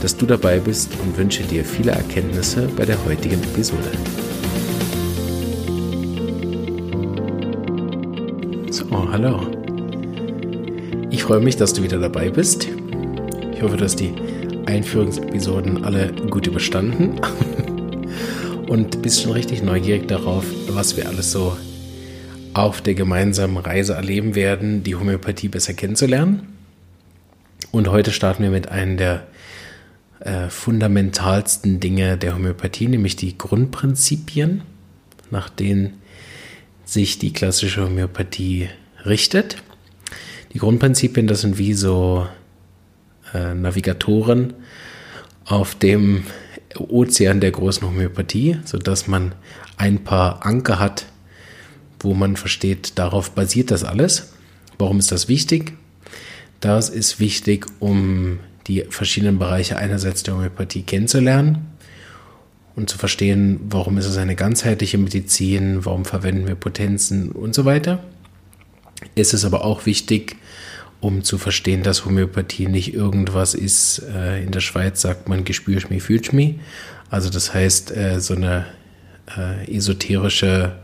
dass du dabei bist und wünsche dir viele Erkenntnisse bei der heutigen Episode. So, hallo. Ich freue mich, dass du wieder dabei bist. Ich hoffe, dass die Einführungsepisoden alle gut überstanden und bist schon richtig neugierig darauf, was wir alles so auf der gemeinsamen Reise erleben werden, die Homöopathie besser kennenzulernen. Und heute starten wir mit einem der äh, fundamentalsten Dinge der Homöopathie, nämlich die Grundprinzipien, nach denen sich die klassische Homöopathie richtet. Die Grundprinzipien, das sind wie so äh, Navigatoren auf dem Ozean der großen Homöopathie, sodass man ein paar Anker hat, wo man versteht, darauf basiert das alles. Warum ist das wichtig? Das ist wichtig, um die verschiedenen Bereiche einerseits der Homöopathie kennenzulernen und zu verstehen, warum ist es eine ganzheitliche Medizin, warum verwenden wir Potenzen und so weiter. Es ist aber auch wichtig, um zu verstehen, dass Homöopathie nicht irgendwas ist. Äh, in der Schweiz sagt man, fühlst mich. Also das heißt, äh, so eine äh, esoterische,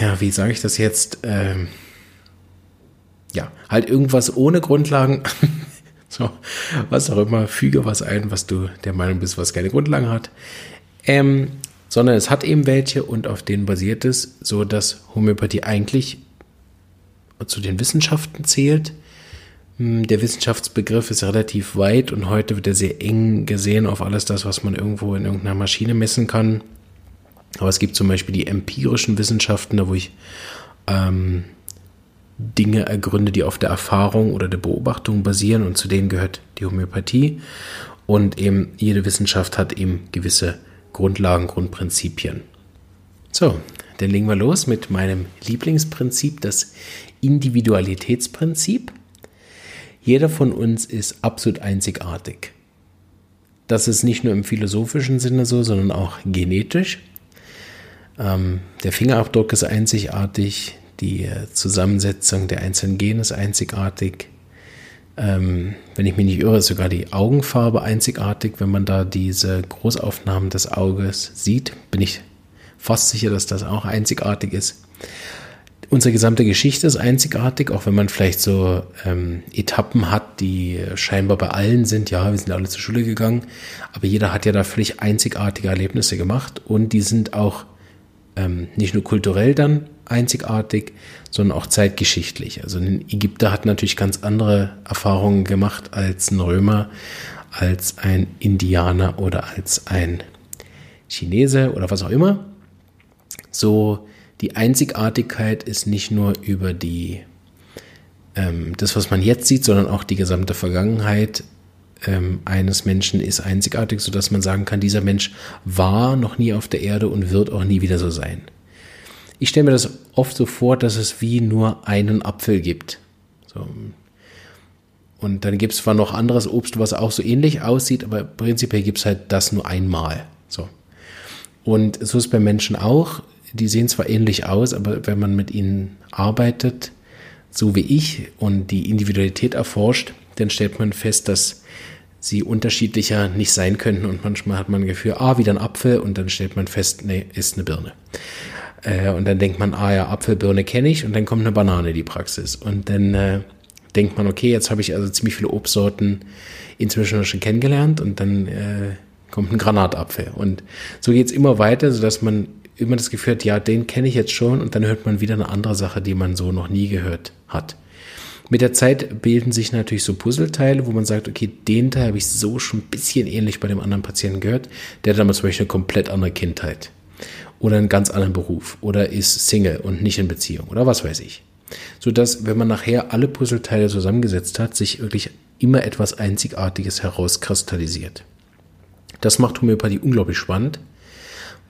ja, wie sage ich das jetzt? Ähm, ja, halt irgendwas ohne Grundlagen. So, was auch immer, füge was ein, was du der Meinung bist, was keine Grundlagen hat. Ähm, sondern es hat eben welche und auf denen basiert es, so dass Homöopathie eigentlich zu den Wissenschaften zählt. Hm, der Wissenschaftsbegriff ist relativ weit und heute wird er sehr eng gesehen auf alles das, was man irgendwo in irgendeiner Maschine messen kann. Aber es gibt zum Beispiel die empirischen Wissenschaften, da wo ich ähm, Dinge ergründe, die auf der Erfahrung oder der Beobachtung basieren und zu denen gehört die Homöopathie. Und eben jede Wissenschaft hat eben gewisse Grundlagen, Grundprinzipien. So, dann legen wir los mit meinem Lieblingsprinzip, das Individualitätsprinzip. Jeder von uns ist absolut einzigartig. Das ist nicht nur im philosophischen Sinne so, sondern auch genetisch. Ähm, der Fingerabdruck ist einzigartig, die äh, Zusammensetzung der einzelnen Gene ist einzigartig. Ähm, wenn ich mich nicht irre, ist sogar die Augenfarbe einzigartig. Wenn man da diese Großaufnahmen des Auges sieht, bin ich fast sicher, dass das auch einzigartig ist. Unsere gesamte Geschichte ist einzigartig, auch wenn man vielleicht so ähm, Etappen hat, die scheinbar bei allen sind. Ja, wir sind alle zur Schule gegangen, aber jeder hat ja da völlig einzigartige Erlebnisse gemacht und die sind auch ähm, nicht nur kulturell dann einzigartig, sondern auch zeitgeschichtlich. Also ein Ägypter hat natürlich ganz andere Erfahrungen gemacht als ein Römer, als ein Indianer oder als ein Chinese oder was auch immer. So die Einzigartigkeit ist nicht nur über die ähm, das, was man jetzt sieht, sondern auch die gesamte Vergangenheit ähm, eines Menschen ist einzigartig, sodass man sagen kann, dieser Mensch war noch nie auf der Erde und wird auch nie wieder so sein. Ich stelle mir das oft so vor, dass es wie nur einen Apfel gibt. So. Und dann gibt es zwar noch anderes Obst, was auch so ähnlich aussieht, aber prinzipiell gibt es halt das nur einmal. So. Und so ist es bei Menschen auch. Die sehen zwar ähnlich aus, aber wenn man mit ihnen arbeitet, so wie ich, und die Individualität erforscht, dann stellt man fest, dass sie unterschiedlicher nicht sein könnten und manchmal hat man ein Gefühl, ah, wieder ein Apfel und dann stellt man fest, nee, ist eine Birne. Äh, und dann denkt man, ah ja, Apfel, Birne kenne ich. Und dann kommt eine Banane in die Praxis. Und dann äh, denkt man, okay, jetzt habe ich also ziemlich viele Obstsorten inzwischen schon kennengelernt. Und dann äh, kommt ein Granatapfel. Und so geht's immer weiter, sodass man immer das Gefühl hat, ja, den kenne ich jetzt schon. Und dann hört man wieder eine andere Sache, die man so noch nie gehört hat. Mit der Zeit bilden sich natürlich so Puzzleteile, wo man sagt, okay, den Teil habe ich so schon ein bisschen ähnlich bei dem anderen Patienten gehört. Der hat damals zum Beispiel eine komplett andere Kindheit oder einen ganz anderen Beruf oder ist Single und nicht in Beziehung oder was weiß ich. Sodass, wenn man nachher alle Puzzleteile zusammengesetzt hat, sich wirklich immer etwas Einzigartiges herauskristallisiert. Das macht Homöopathie unglaublich spannend,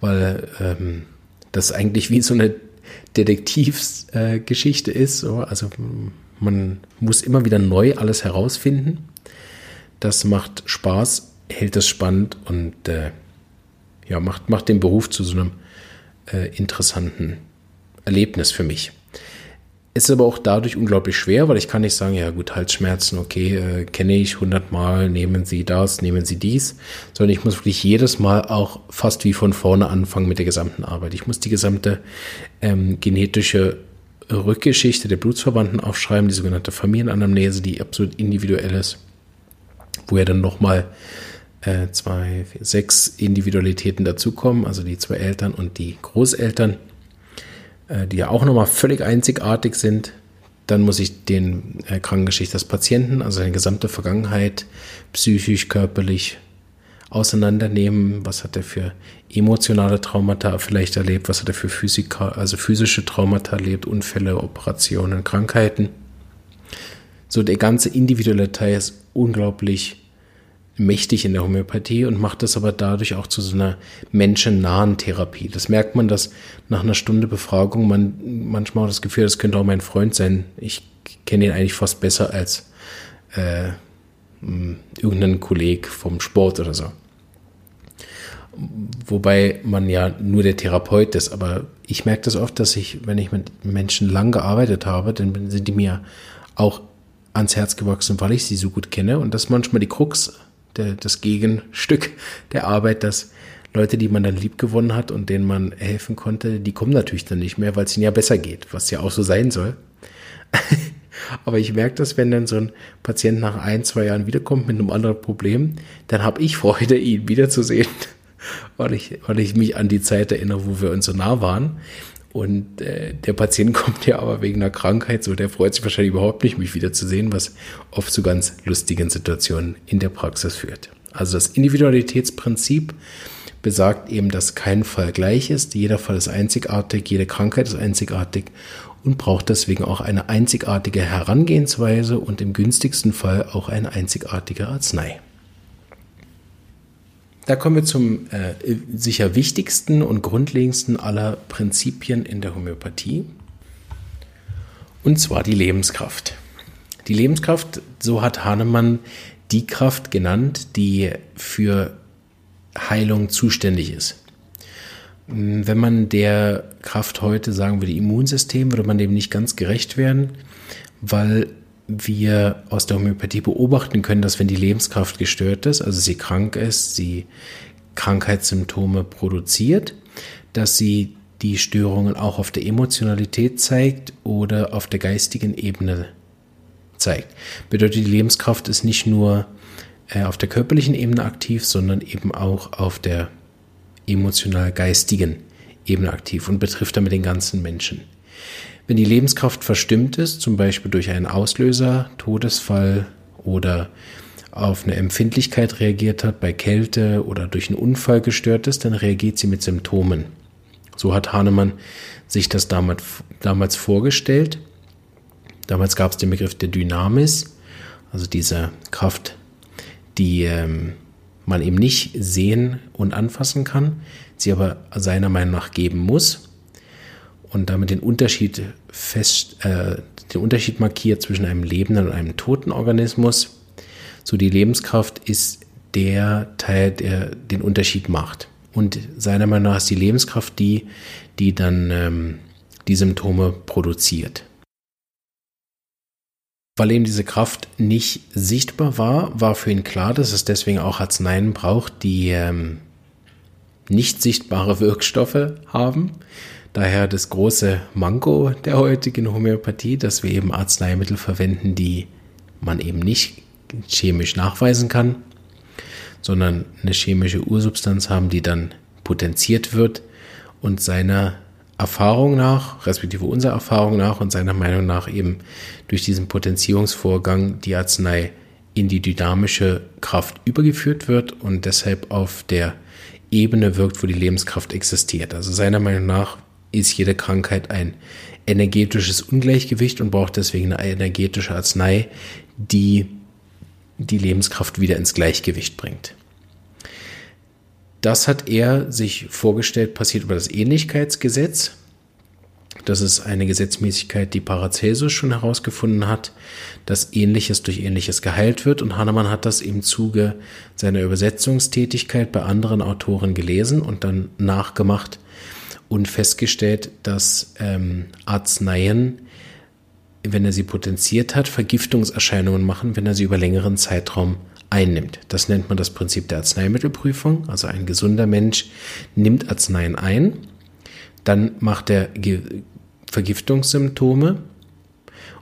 weil ähm, das eigentlich wie so eine Detektivsgeschichte äh, ist. So. Also man muss immer wieder neu alles herausfinden. Das macht Spaß, hält es spannend und äh, ja, macht, macht den Beruf zu so einem äh, interessanten Erlebnis für mich. Ist aber auch dadurch unglaublich schwer, weil ich kann nicht sagen, ja gut, Halsschmerzen, okay, äh, kenne ich hundertmal, nehmen Sie das, nehmen Sie dies, sondern ich muss wirklich jedes Mal auch fast wie von vorne anfangen mit der gesamten Arbeit. Ich muss die gesamte ähm, genetische Rückgeschichte der Blutsverwandten aufschreiben, die sogenannte Familienanamnese, die absolut individuell ist, wo ja dann nochmal äh, zwei, vier, sechs Individualitäten dazukommen, also die zwei Eltern und die Großeltern äh, die ja auch nochmal völlig einzigartig sind. Dann muss ich den äh, Krankengeschichte des Patienten, also seine gesamte Vergangenheit, psychisch, körperlich auseinandernehmen. Was hat er für emotionale Traumata vielleicht erlebt? Was hat er für Physika, also physische Traumata erlebt? Unfälle, Operationen, Krankheiten. So der ganze individuelle Teil ist unglaublich mächtig in der Homöopathie und macht das aber dadurch auch zu so einer menschennahen Therapie. Das merkt man, dass nach einer Stunde Befragung man manchmal das Gefühl, das könnte auch mein Freund sein. Ich kenne ihn eigentlich fast besser als äh, irgendeinen Kolleg vom Sport oder so. Wobei man ja nur der Therapeut ist, aber ich merke das oft, dass ich, wenn ich mit Menschen lang gearbeitet habe, dann sind die mir auch ans Herz gewachsen, weil ich sie so gut kenne und das ist manchmal die Krux der, das Gegenstück der Arbeit, dass Leute, die man dann lieb gewonnen hat und denen man helfen konnte, die kommen natürlich dann nicht mehr, weil es ihnen ja besser geht, was ja auch so sein soll. Aber ich merke das, wenn dann so ein Patient nach ein, zwei Jahren wiederkommt mit einem anderen Problem, dann habe ich Freude, ihn wiederzusehen, weil ich, weil ich mich an die Zeit erinnere, wo wir uns so nah waren. Und äh, der Patient kommt ja aber wegen einer Krankheit, so der freut sich wahrscheinlich überhaupt nicht, mich wiederzusehen, was oft zu ganz lustigen Situationen in der Praxis führt. Also das Individualitätsprinzip besagt eben, dass kein Fall gleich ist. Jeder Fall ist einzigartig, jede Krankheit ist einzigartig und braucht deswegen auch eine einzigartige Herangehensweise und im günstigsten Fall auch eine einzigartige Arznei. Da kommen wir zum äh, sicher wichtigsten und grundlegendsten aller Prinzipien in der Homöopathie. Und zwar die Lebenskraft. Die Lebenskraft, so hat Hahnemann die Kraft genannt, die für Heilung zuständig ist. Wenn man der Kraft heute sagen würde Immunsystem, würde man dem nicht ganz gerecht werden, weil wir aus der Homöopathie beobachten können, dass wenn die Lebenskraft gestört ist, also sie krank ist, sie Krankheitssymptome produziert, dass sie die Störungen auch auf der Emotionalität zeigt oder auf der geistigen Ebene zeigt. Bedeutet, die Lebenskraft ist nicht nur äh, auf der körperlichen Ebene aktiv, sondern eben auch auf der emotional-geistigen Ebene aktiv und betrifft damit den ganzen Menschen. Wenn die Lebenskraft verstimmt ist, zum Beispiel durch einen Auslöser, Todesfall oder auf eine Empfindlichkeit reagiert hat, bei Kälte oder durch einen Unfall gestört ist, dann reagiert sie mit Symptomen. So hat Hahnemann sich das damals, vorgestellt. Damals gab es den Begriff der Dynamis, also diese Kraft, die ähm, man eben nicht sehen und anfassen kann, sie aber seiner Meinung nach geben muss und damit den Unterschied fest, äh, den Unterschied markiert zwischen einem lebenden und einem toten Organismus. So die Lebenskraft ist der Teil, der den Unterschied macht. Und seiner Meinung nach ist die Lebenskraft die, die dann ähm, die Symptome produziert. Weil eben diese Kraft nicht sichtbar war, war für ihn klar, dass es deswegen auch Arzneien braucht, die ähm, nicht sichtbare Wirkstoffe haben, Daher das große Manko der heutigen Homöopathie, dass wir eben Arzneimittel verwenden, die man eben nicht chemisch nachweisen kann, sondern eine chemische Ursubstanz haben, die dann potenziert wird und seiner Erfahrung nach, respektive unserer Erfahrung nach und seiner Meinung nach eben durch diesen Potenzierungsvorgang die Arznei in die dynamische Kraft übergeführt wird und deshalb auf der Ebene wirkt, wo die Lebenskraft existiert. Also seiner Meinung nach ist jede Krankheit ein energetisches Ungleichgewicht und braucht deswegen eine energetische Arznei, die die Lebenskraft wieder ins Gleichgewicht bringt. das hat er sich vorgestellt, passiert über das Ähnlichkeitsgesetz. Das ist eine Gesetzmäßigkeit, die Paracelsus schon herausgefunden hat, dass Ähnliches durch Ähnliches geheilt wird. Und Hahnemann hat das im Zuge seiner Übersetzungstätigkeit bei anderen Autoren gelesen und dann nachgemacht und festgestellt, dass ähm, Arzneien, wenn er sie potenziert hat, Vergiftungserscheinungen machen, wenn er sie über längeren Zeitraum einnimmt. Das nennt man das Prinzip der Arzneimittelprüfung. Also ein gesunder Mensch nimmt Arzneien ein, dann macht er Vergiftungssymptome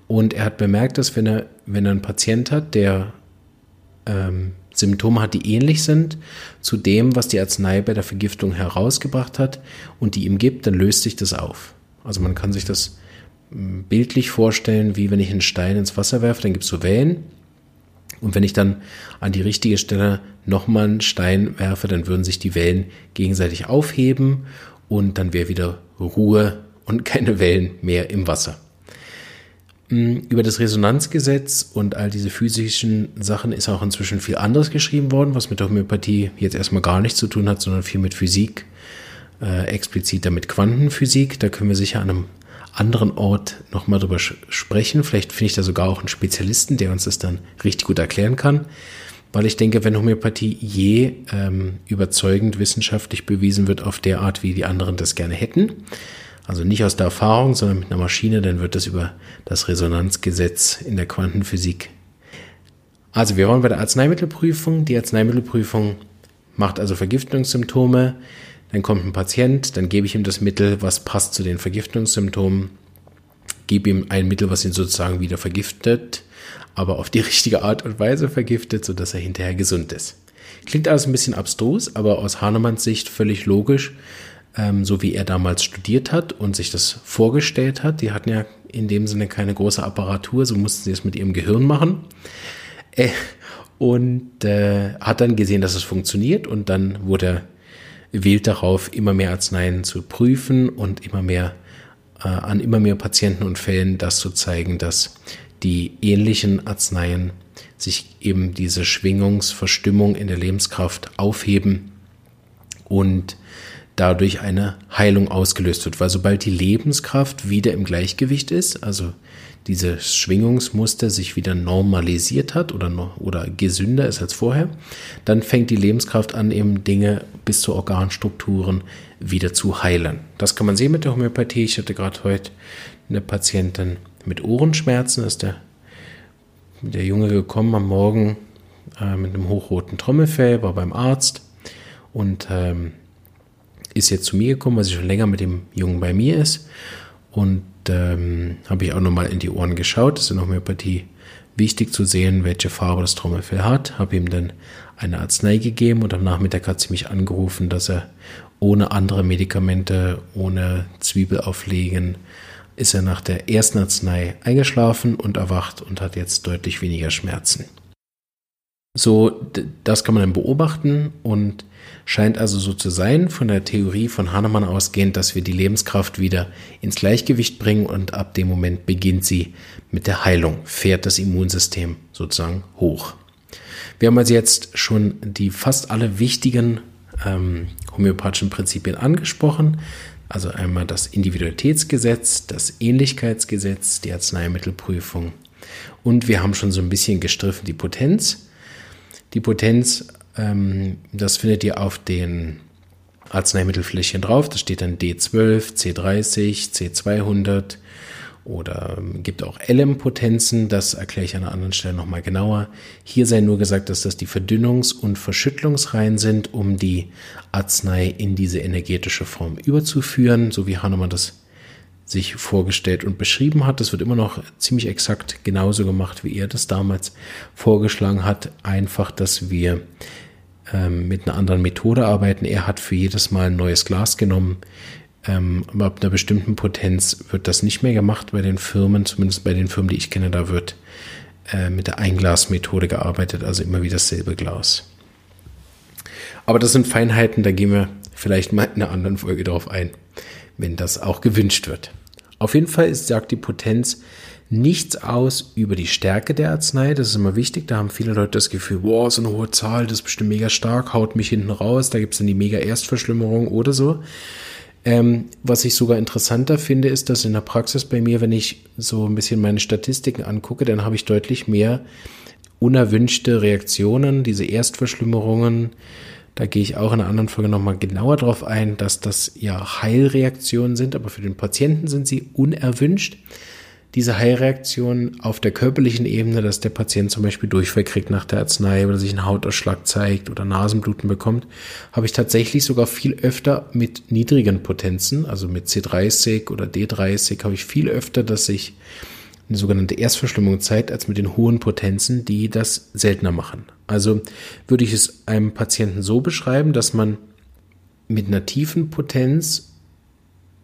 und er hat bemerkt, dass wenn er, wenn er einen Patient hat, der ähm, Symptome hat, die ähnlich sind zu dem, was die Arznei bei der Vergiftung herausgebracht hat und die ihm gibt, dann löst sich das auf. Also man kann sich das hm, bildlich vorstellen, wie wenn ich einen Stein ins Wasser werfe, dann gibt es so Wellen und wenn ich dann an die richtige Stelle nochmal einen Stein werfe, dann würden sich die Wellen gegenseitig aufheben und dann wäre wieder Ruhe und keine Wellen mehr im Wasser. Über das Resonanzgesetz und all diese physischen Sachen ist auch inzwischen viel anderes geschrieben worden, was mit der Homöopathie jetzt erstmal gar nichts zu tun hat, sondern viel mit Physik, äh, explizit damit Quantenphysik. Da können wir sicher an einem anderen Ort nochmal drüber sprechen. Vielleicht finde ich da sogar auch einen Spezialisten, der uns das dann richtig gut erklären kann. Weil ich denke, wenn Homöopathie je ähm, überzeugend wissenschaftlich bewiesen wird auf der Art, wie die anderen das gerne hätten, also nicht aus der Erfahrung, sondern mit einer Maschine, dann wird das über das Resonanzgesetz in der Quantenphysik. Also wir waren bei der Arzneimittelprüfung. Die Arzneimittelprüfung macht also Vergiftungssymptome, dann kommt ein Patient, dann gebe ich ihm das Mittel, was passt zu den Vergiftungssymptomen, gebe ihm ein Mittel, was ihn sozusagen wieder vergiftet, aber auf die richtige Art und Weise vergiftet, sodass er hinterher gesund ist. Klingt alles ein bisschen abstrus, aber aus Hahnemanns Sicht völlig logisch, ähm, so wie er damals studiert hat und sich das vorgestellt hat. Die hatten ja in dem Sinne keine große Apparatur, so mussten sie es mit ihrem Gehirn machen. Äh, und äh, hat dann gesehen, dass es funktioniert und dann wurde er wählt darauf, immer mehr Arzneien zu prüfen und immer mehr äh, an immer mehr Patienten und Fällen das zu zeigen, dass die ähnlichen Arzneien sich eben diese Schwingungsverstimmung in der Lebenskraft aufheben und dadurch eine Heilung ausgelöst wird. Weil sobald die Lebenskraft wieder im Gleichgewicht ist, also dieses Schwingungsmuster sich wieder normalisiert hat oder, oder gesünder ist als vorher, dann fängt die Lebenskraft an, eben Dinge bis zu Organstrukturen wieder zu heilen. Das kann man sehen mit der Homöopathie. Ich hatte gerade heute eine Patientin mit Ohrenschmerzen, ist der, der Junge gekommen am Morgen äh, mit einem hochroten Trommelfell, war beim Arzt und ähm, ist jetzt zu mir gekommen, weil sie schon länger mit dem Jungen bei mir ist. Und ähm, habe ich auch nochmal in die Ohren geschaut. Das ist in Homöopathie wichtig zu sehen, welche Farbe das Trommelfell hat. Habe ihm dann eine Arznei gegeben und am Nachmittag hat sie mich angerufen, dass er ohne andere Medikamente, ohne Zwiebel auflegen, ist er nach der ersten Arznei eingeschlafen und erwacht und hat jetzt deutlich weniger Schmerzen. So, das kann man dann beobachten und scheint also so zu sein, von der Theorie von Hahnemann ausgehend, dass wir die Lebenskraft wieder ins Gleichgewicht bringen und ab dem Moment beginnt sie mit der Heilung, fährt das Immunsystem sozusagen hoch. Wir haben also jetzt schon die fast alle wichtigen ähm, homöopathischen Prinzipien angesprochen. Also einmal das Individualitätsgesetz, das Ähnlichkeitsgesetz, die Arzneimittelprüfung. Und wir haben schon so ein bisschen gestriffen die Potenz. Die Potenz ähm, das findet ihr auf den Arzneimittelfläschchen drauf. Da steht dann D12, C30, C200 oder ähm, gibt auch LM-Potenzen. Das erkläre ich an einer anderen Stelle nochmal genauer. Hier sei nur gesagt, dass das die Verdünnungs- und Verschüttlungsreihen sind, um die Arznei in diese energetische Form überzuführen, so wie Hahnemann das sich vorgestellt und beschrieben hat. Das wird immer noch ziemlich exakt genauso gemacht, wie er das damals vorgeschlagen hat. Einfach, dass wir ähm, mit einer anderen Methode arbeiten. Er hat für jedes Mal ein neues Glas genommen. Ähm, aber ab einer bestimmten Potenz wird das nicht mehr gemacht bei den Firmen, zumindest bei den Firmen, die ich kenne, da wird äh, mit der Einglasmethode gearbeitet, also immer wieder dasselbe Glas. Aber das sind Feinheiten, da gehen wir vielleicht mal in einer anderen Folge drauf ein, wenn das auch gewünscht wird. Auf jeden Fall sagt die Potenz nichts aus über die Stärke der Arznei. Das ist immer wichtig. Da haben viele Leute das Gefühl, boah, so eine hohe Zahl, das ist bestimmt mega stark, haut mich hinten raus. Da gibt es dann die mega Erstverschlimmerung oder so. Ähm, was ich sogar interessanter finde, ist, dass in der Praxis bei mir, wenn ich so ein bisschen meine Statistiken angucke, dann habe ich deutlich mehr unerwünschte Reaktionen, diese Erstverschlimmerungen. Da gehe ich auch in einer anderen Folge nochmal genauer drauf ein, dass das ja Heilreaktionen sind, aber für den Patienten sind sie unerwünscht. Diese Heilreaktion auf der körperlichen Ebene, dass der Patient zum Beispiel Durchfall kriegt nach der Arznei oder sich einen Hautausschlag zeigt oder Nasenbluten bekommt, habe ich tatsächlich sogar viel öfter mit niedrigen Potenzen, also mit C30 oder D30, habe ich viel öfter, dass sich eine sogenannte Erstverschlimmung zeigt, als mit den hohen Potenzen, die das seltener machen. Also würde ich es einem Patienten so beschreiben, dass man mit einer tiefen Potenz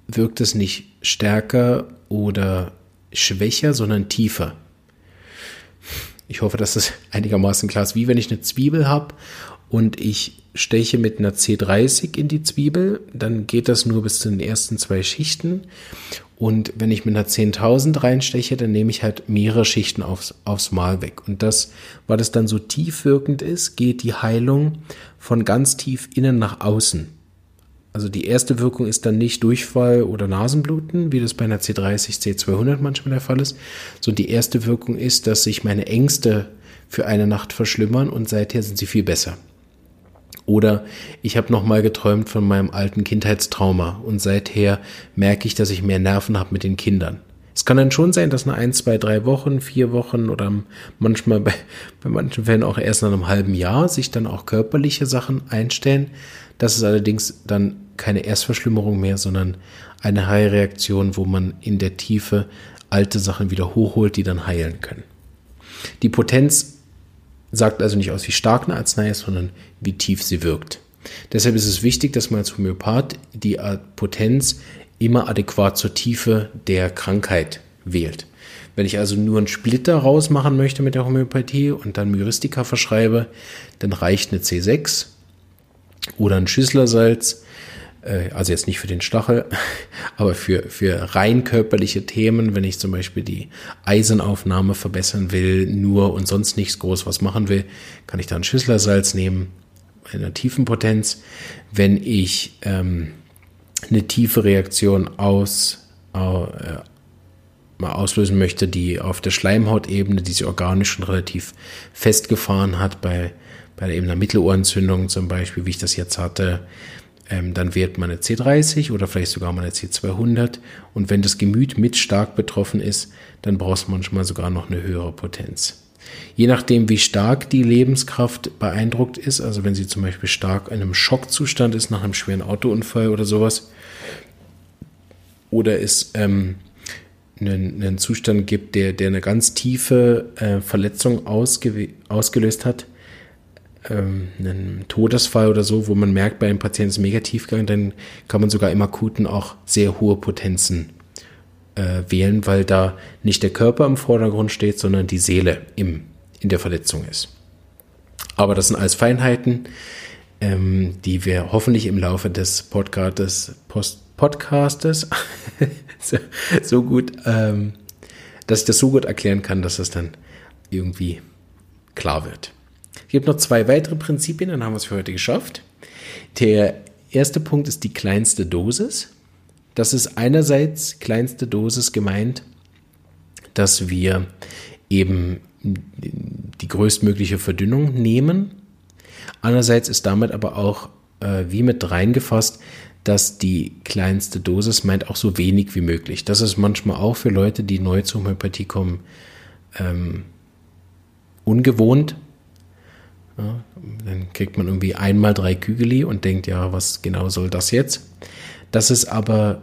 wirkt es nicht stärker oder schwächer, sondern tiefer. Ich hoffe, dass das einigermaßen klar ist. Wie wenn ich eine Zwiebel habe und ich steche mit einer C30 in die Zwiebel, dann geht das nur bis zu den ersten zwei Schichten. Und wenn ich mit einer 10.000 reinsteche, dann nehme ich halt mehrere Schichten aufs, aufs Mal weg. Und das, weil das dann so tief wirkend ist, geht die Heilung von ganz tief innen nach außen. Also die erste Wirkung ist dann nicht Durchfall oder Nasenbluten, wie das bei einer C30, C200 manchmal der Fall ist, sondern die erste Wirkung ist, dass sich meine Ängste für eine Nacht verschlimmern und seither sind sie viel besser. Oder ich habe nochmal geträumt von meinem alten Kindheitstrauma und seither merke ich, dass ich mehr Nerven habe mit den Kindern. Es kann dann schon sein, dass nach ein, zwei, drei Wochen, vier Wochen oder manchmal bei, bei manchen Fällen auch erst nach einem halben Jahr sich dann auch körperliche Sachen einstellen. Das ist allerdings dann keine Erstverschlimmerung mehr, sondern eine Heilreaktion, wo man in der Tiefe alte Sachen wieder hochholt, die dann heilen können. Die Potenz sagt also nicht aus, wie stark eine Arznei ist, sondern wie tief sie wirkt. Deshalb ist es wichtig, dass man als Homöopath die Potenz immer adäquat zur Tiefe der Krankheit wählt. Wenn ich also nur einen Splitter rausmachen möchte mit der Homöopathie und dann Myristika verschreibe, dann reicht eine C6 oder ein Schüsslersalz, also jetzt nicht für den Stachel, aber für, für rein körperliche Themen, wenn ich zum Beispiel die Eisenaufnahme verbessern will, nur und sonst nichts groß was machen will, kann ich da ein Schüsslersalz nehmen, in einer tiefen Potenz. Wenn ich ähm, eine tiefe Reaktion aus, äh, mal auslösen möchte, die auf der Schleimhautebene diese organischen relativ festgefahren hat, bei bei eben einer Mittelohrentzündung zum Beispiel, wie ich das jetzt hatte, ähm, dann wählt man eine C30 oder vielleicht sogar mal eine C200. Und wenn das Gemüt mit stark betroffen ist, dann brauchst du manchmal sogar noch eine höhere Potenz. Je nachdem, wie stark die Lebenskraft beeindruckt ist, also wenn sie zum Beispiel stark in einem Schockzustand ist nach einem schweren Autounfall oder sowas, oder es ähm, einen, einen Zustand gibt, der, der eine ganz tiefe äh, Verletzung ausge ausgelöst hat, ähm, einen Todesfall oder so, wo man merkt, bei einem Patienten ist mega tiefgegangen, dann kann man sogar im Akuten auch sehr hohe Potenzen äh, wählen, weil da nicht der Körper im Vordergrund steht, sondern die Seele im, in der Verletzung ist. Aber das sind alles Feinheiten, ähm, die wir hoffentlich im Laufe des Podcastes, Post Podcastes so, so, gut, ähm, dass ich das so gut erklären kann, dass das dann irgendwie klar wird. Es gibt noch zwei weitere Prinzipien, dann haben wir es für heute geschafft. Der erste Punkt ist die kleinste Dosis. Das ist einerseits kleinste Dosis gemeint, dass wir eben die größtmögliche Verdünnung nehmen. Andererseits ist damit aber auch äh, wie mit reingefasst, dass die kleinste Dosis meint auch so wenig wie möglich. Das ist manchmal auch für Leute, die neu zur Homöopathie kommen, ähm, ungewohnt, ja, dann kriegt man irgendwie einmal drei Kügeli und denkt, ja, was genau soll das jetzt? Das ist aber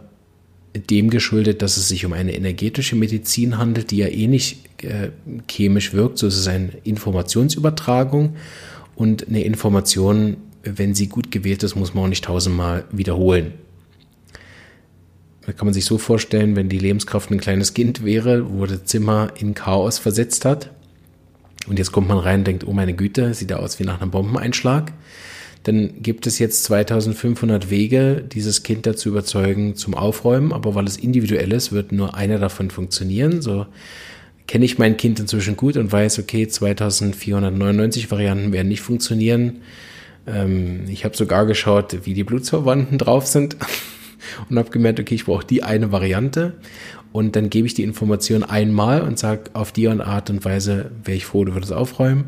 dem geschuldet, dass es sich um eine energetische Medizin handelt, die ja eh nicht äh, chemisch wirkt. So ist es eine Informationsübertragung und eine Information, wenn sie gut gewählt ist, muss man auch nicht tausendmal wiederholen. Da kann man sich so vorstellen, wenn die Lebenskraft ein kleines Kind wäre, wo das Zimmer in Chaos versetzt hat und jetzt kommt man rein und denkt, oh meine Güte, sieht ja aus wie nach einem Bombeneinschlag. dann gibt es jetzt 2500 Wege, dieses Kind dazu überzeugen zum Aufräumen, aber weil es individuell ist, wird nur einer davon funktionieren. So kenne ich mein Kind inzwischen gut und weiß, okay, 2499 Varianten werden nicht funktionieren. Ähm, ich habe sogar geschaut, wie die Blutsverwandten drauf sind und habe gemerkt, okay, ich brauche die eine Variante und dann gebe ich die Information einmal und sage, auf die Art und Weise wäre ich froh, du würdest aufräumen.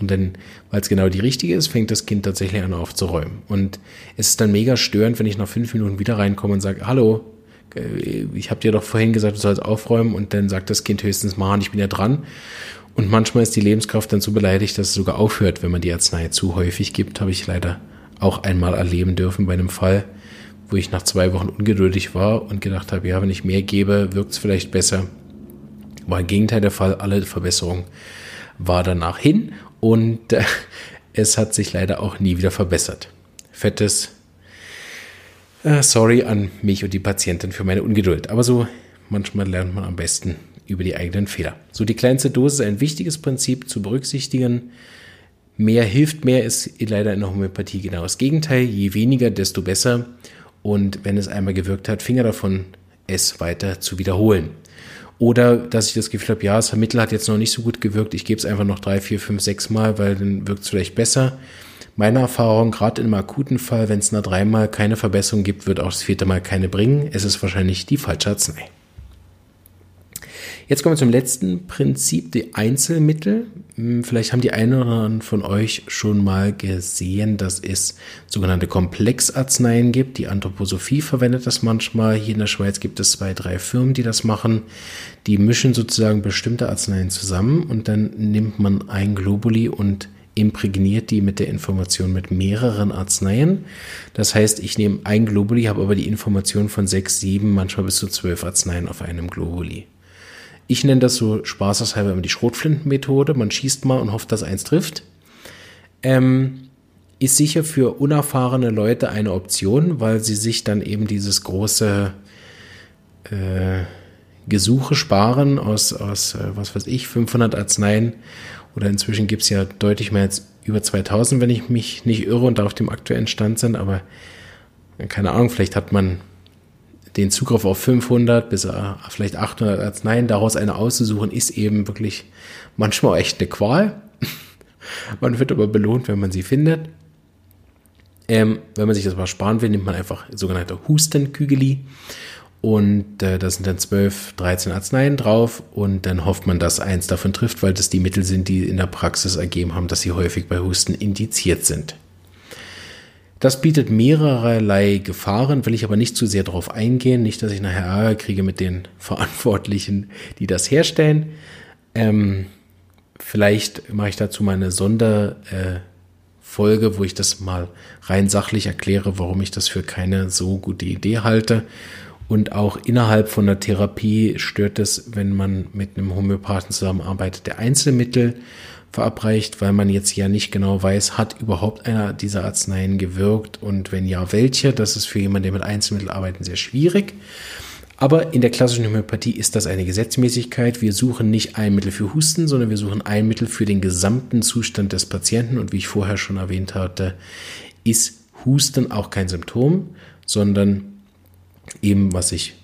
Und dann, weil es genau die richtige ist, fängt das Kind tatsächlich an aufzuräumen. Und es ist dann mega störend, wenn ich nach fünf Minuten wieder reinkomme und sage, hallo, äh, ich habe dir doch vorhin gesagt, du sollst aufräumen und dann sagt das Kind höchstens mal, ich bin ja dran. Und manchmal ist die Lebenskraft dann so beleidigt, dass es sogar aufhört, wenn man die Arznei zu häufig gibt. Habe ich leider auch einmal erleben dürfen bei einem Fall, wo ich nach zwei Wochen ungeduldig war und gedacht habe, ja, wenn ich mehr gebe, wirkt es vielleicht besser. War im Gegenteil der Fall. Alle Verbesserung war danach hin und äh, es hat sich leider auch nie wieder verbessert. Fettes äh, Sorry an mich und die Patientin für meine Ungeduld. Aber so manchmal lernt man am besten über die eigenen Fehler. So die kleinste Dosis ist ein wichtiges Prinzip zu berücksichtigen. Mehr hilft mehr ist leider in der Homöopathie genau das Gegenteil. Je weniger, desto besser. Und wenn es einmal gewirkt hat, Finger davon, es weiter zu wiederholen. Oder dass ich das Gefühl habe, ja, das Vermittel hat jetzt noch nicht so gut gewirkt, ich gebe es einfach noch drei, vier, fünf, sechs Mal, weil dann wirkt es vielleicht besser. Meine Erfahrung, gerade einem akuten Fall, wenn es nach dreimal keine Verbesserung gibt, wird auch das vierte Mal keine bringen. Es ist wahrscheinlich die falsche Arznei. Jetzt kommen wir zum letzten Prinzip, die Einzelmittel. Hm, vielleicht haben die einen oder anderen von euch schon mal gesehen, dass es sogenannte Komplexarzneien gibt. Die Anthroposophie verwendet das manchmal. Hier in der Schweiz gibt es zwei, drei Firmen, die das machen. Die mischen sozusagen bestimmte Arzneien zusammen und dann nimmt man ein Globuli und imprägniert die mit der Information mit mehreren Arzneien. Das heißt, ich nehme ein Globuli, habe aber die Information von sechs, sieben, manchmal bis zu zwölf Arzneien auf einem Globuli. Ich nenne das so spaßeshalber immer die Schrotflintenmethode. Man schießt mal und hofft, dass eins trifft. Ähm, ist sicher für unerfahrene Leute eine Option, weil sie sich dann eben dieses große äh, Gesuche sparen aus, aus äh, was weiß ich, 500 Arzneien. Oder inzwischen gibt es ja deutlich mehr als über 2000, wenn ich mich nicht irre und da auf dem aktuellen Stand sind. Aber keine Ahnung, vielleicht hat man den Zugriff auf 500 bis äh, vielleicht 800 Arzneien, daraus eine auszusuchen, ist eben wirklich manchmal echt eine Qual. man wird aber belohnt, wenn man sie findet. Ähm, wenn man sich das mal sparen will, nimmt man einfach sogenannte Hustenkügeli. Und äh, da sind dann 12, 13 Arzneien drauf und dann hofft man, dass eins davon trifft, weil das die Mittel sind, die in der Praxis ergeben haben, dass sie häufig bei Husten indiziert sind. Das bietet mehrerlei Gefahren, will ich aber nicht zu sehr darauf eingehen. Nicht, dass ich nachher Ärger kriege mit den Verantwortlichen, die das herstellen. Ähm, vielleicht mache ich dazu mal eine Sonderfolge, äh, wo ich das mal rein sachlich erkläre, warum ich das für keine so gute Idee halte. Und auch innerhalb von der Therapie stört es, wenn man mit einem Homöopathen zusammenarbeitet, der Einzelmittel verabreicht, weil man jetzt ja nicht genau weiß, hat überhaupt einer dieser Arzneien gewirkt und wenn ja, welche. Das ist für jemanden, der mit Einzelmitteln arbeitet, sehr schwierig. Aber in der klassischen Homöopathie ist das eine Gesetzmäßigkeit. Wir suchen nicht ein Mittel für Husten, sondern wir suchen ein Mittel für den gesamten Zustand des Patienten. Und wie ich vorher schon erwähnt hatte, ist Husten auch kein Symptom, sondern eben, was ich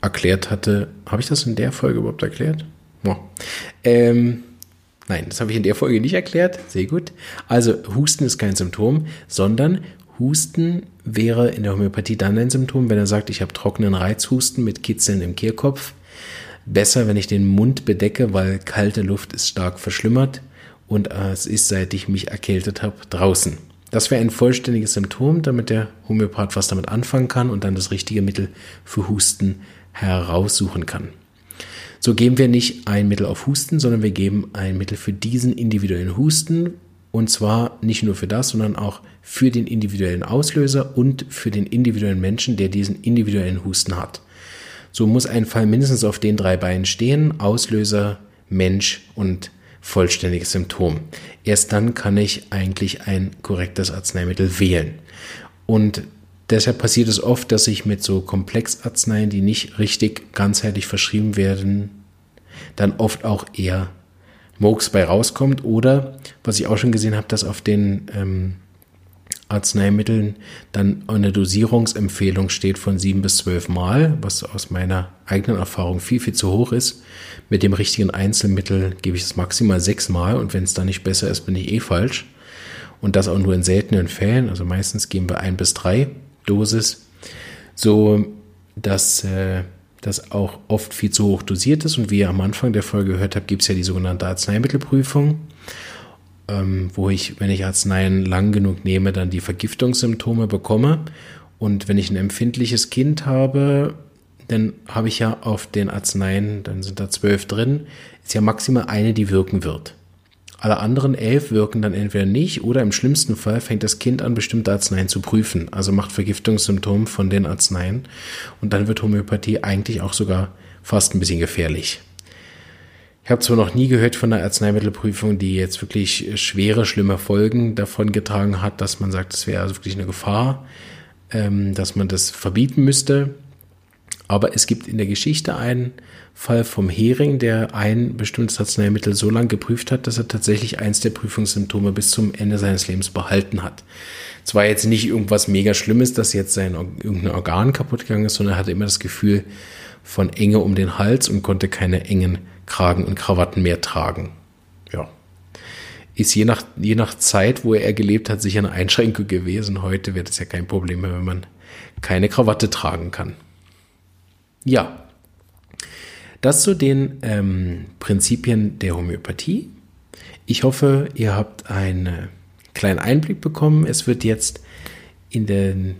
erklärt hatte. Habe ich das in der Folge überhaupt erklärt? Ja. Ähm, Nein, das habe ich in der Folge nicht erklärt. Sehr gut. Also Husten ist kein Symptom, sondern Husten wäre in der Homöopathie dann ein Symptom, wenn er sagt, ich habe trockenen Reizhusten mit Kitzeln im Kehlkopf. Besser, wenn ich den Mund bedecke, weil kalte Luft ist stark verschlimmert und es ist, seit ich mich erkältet habe, draußen. Das wäre ein vollständiges Symptom, damit der Homöopath was damit anfangen kann und dann das richtige Mittel für Husten heraussuchen kann. So geben wir nicht ein Mittel auf Husten, sondern wir geben ein Mittel für diesen individuellen Husten. Und zwar nicht nur für das, sondern auch für den individuellen Auslöser und für den individuellen Menschen, der diesen individuellen Husten hat. So muss ein Fall mindestens auf den drei Beinen stehen. Auslöser, Mensch und vollständiges Symptom. Erst dann kann ich eigentlich ein korrektes Arzneimittel wählen. Und Deshalb passiert es oft, dass ich mit so Komplexarzneien, die nicht richtig ganzheitlich verschrieben werden, dann oft auch eher Murks bei rauskommt. Oder, was ich auch schon gesehen habe, dass auf den ähm, Arzneimitteln dann eine Dosierungsempfehlung steht von sieben bis zwölf Mal, was aus meiner eigenen Erfahrung viel, viel zu hoch ist. Mit dem richtigen Einzelmittel gebe ich es maximal sechs Mal und wenn es dann nicht besser ist, bin ich eh falsch. Und das auch nur in seltenen Fällen. Also meistens geben wir ein bis drei Dosis, so dass äh, das auch oft viel zu hoch dosiert ist. Und wie ihr am Anfang der Folge gehört habt, gibt es ja die sogenannte Arzneimittelprüfung ähm, wo ich, wenn ich Arzneien lang genug nehme, dann die Vergiftungssymptome bekomme. Und wenn ich ein empfindliches Kind habe, dann habe ich ja auf den Arzneien, dann sind da zwölf drin, ist ja maximal eine, die wirken wird. Alle anderen elf wirken dann entweder nicht oder im schlimmsten Fall fängt das Kind an, bestimmte Arzneien zu prüfen, also macht Vergiftungssymptome von den Arzneien. Und dann wird Homöopathie eigentlich auch sogar fast ein bisschen gefährlich. Ich habe zwar noch nie gehört von einer Arzneimittelprüfung, die jetzt wirklich schwere, schlimme Folgen davon getragen hat, dass man sagt, es wäre also wirklich eine Gefahr, ähm, dass man das verbieten müsste. Aber es gibt in der Geschichte einen Fall vom Hering, der ein bestimmtes Arzneimittel so lange geprüft hat, dass er tatsächlich eins der Prüfungssymptome bis zum Ende seines Lebens behalten hat. Es war jetzt nicht irgendwas mega Schlimmes, dass jetzt sein irgendein Organ kaputt gegangen ist, sondern er hatte immer das Gefühl von Enge um den Hals und konnte keine engen Kragen und Krawatten mehr tragen. Ja. Ist je nach, je nach Zeit, wo er gelebt hat, sicher eine Einschränkung gewesen. Heute wird es ja kein Problem mehr, wenn man keine Krawatte tragen kann. Ja. Das zu den ähm, Prinzipien der Homöopathie. Ich hoffe, ihr habt einen kleinen Einblick bekommen. Es wird jetzt in den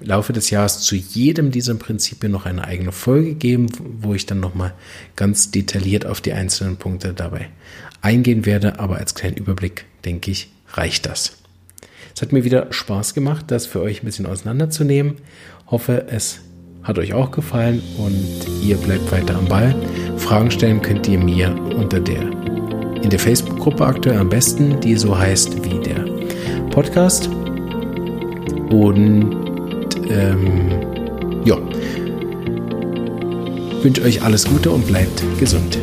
Laufe des Jahres zu jedem dieser Prinzipien noch eine eigene Folge geben, wo ich dann nochmal ganz detailliert auf die einzelnen Punkte dabei eingehen werde. Aber als kleinen Überblick, denke ich, reicht das. Es hat mir wieder Spaß gemacht, das für euch ein bisschen auseinanderzunehmen. Hoffe, es hat euch auch gefallen und ihr bleibt weiter am Ball. Fragen stellen könnt ihr mir unter der in der Facebook-Gruppe aktuell am besten, die so heißt wie der Podcast. Und ähm, ja, wünsche euch alles Gute und bleibt gesund.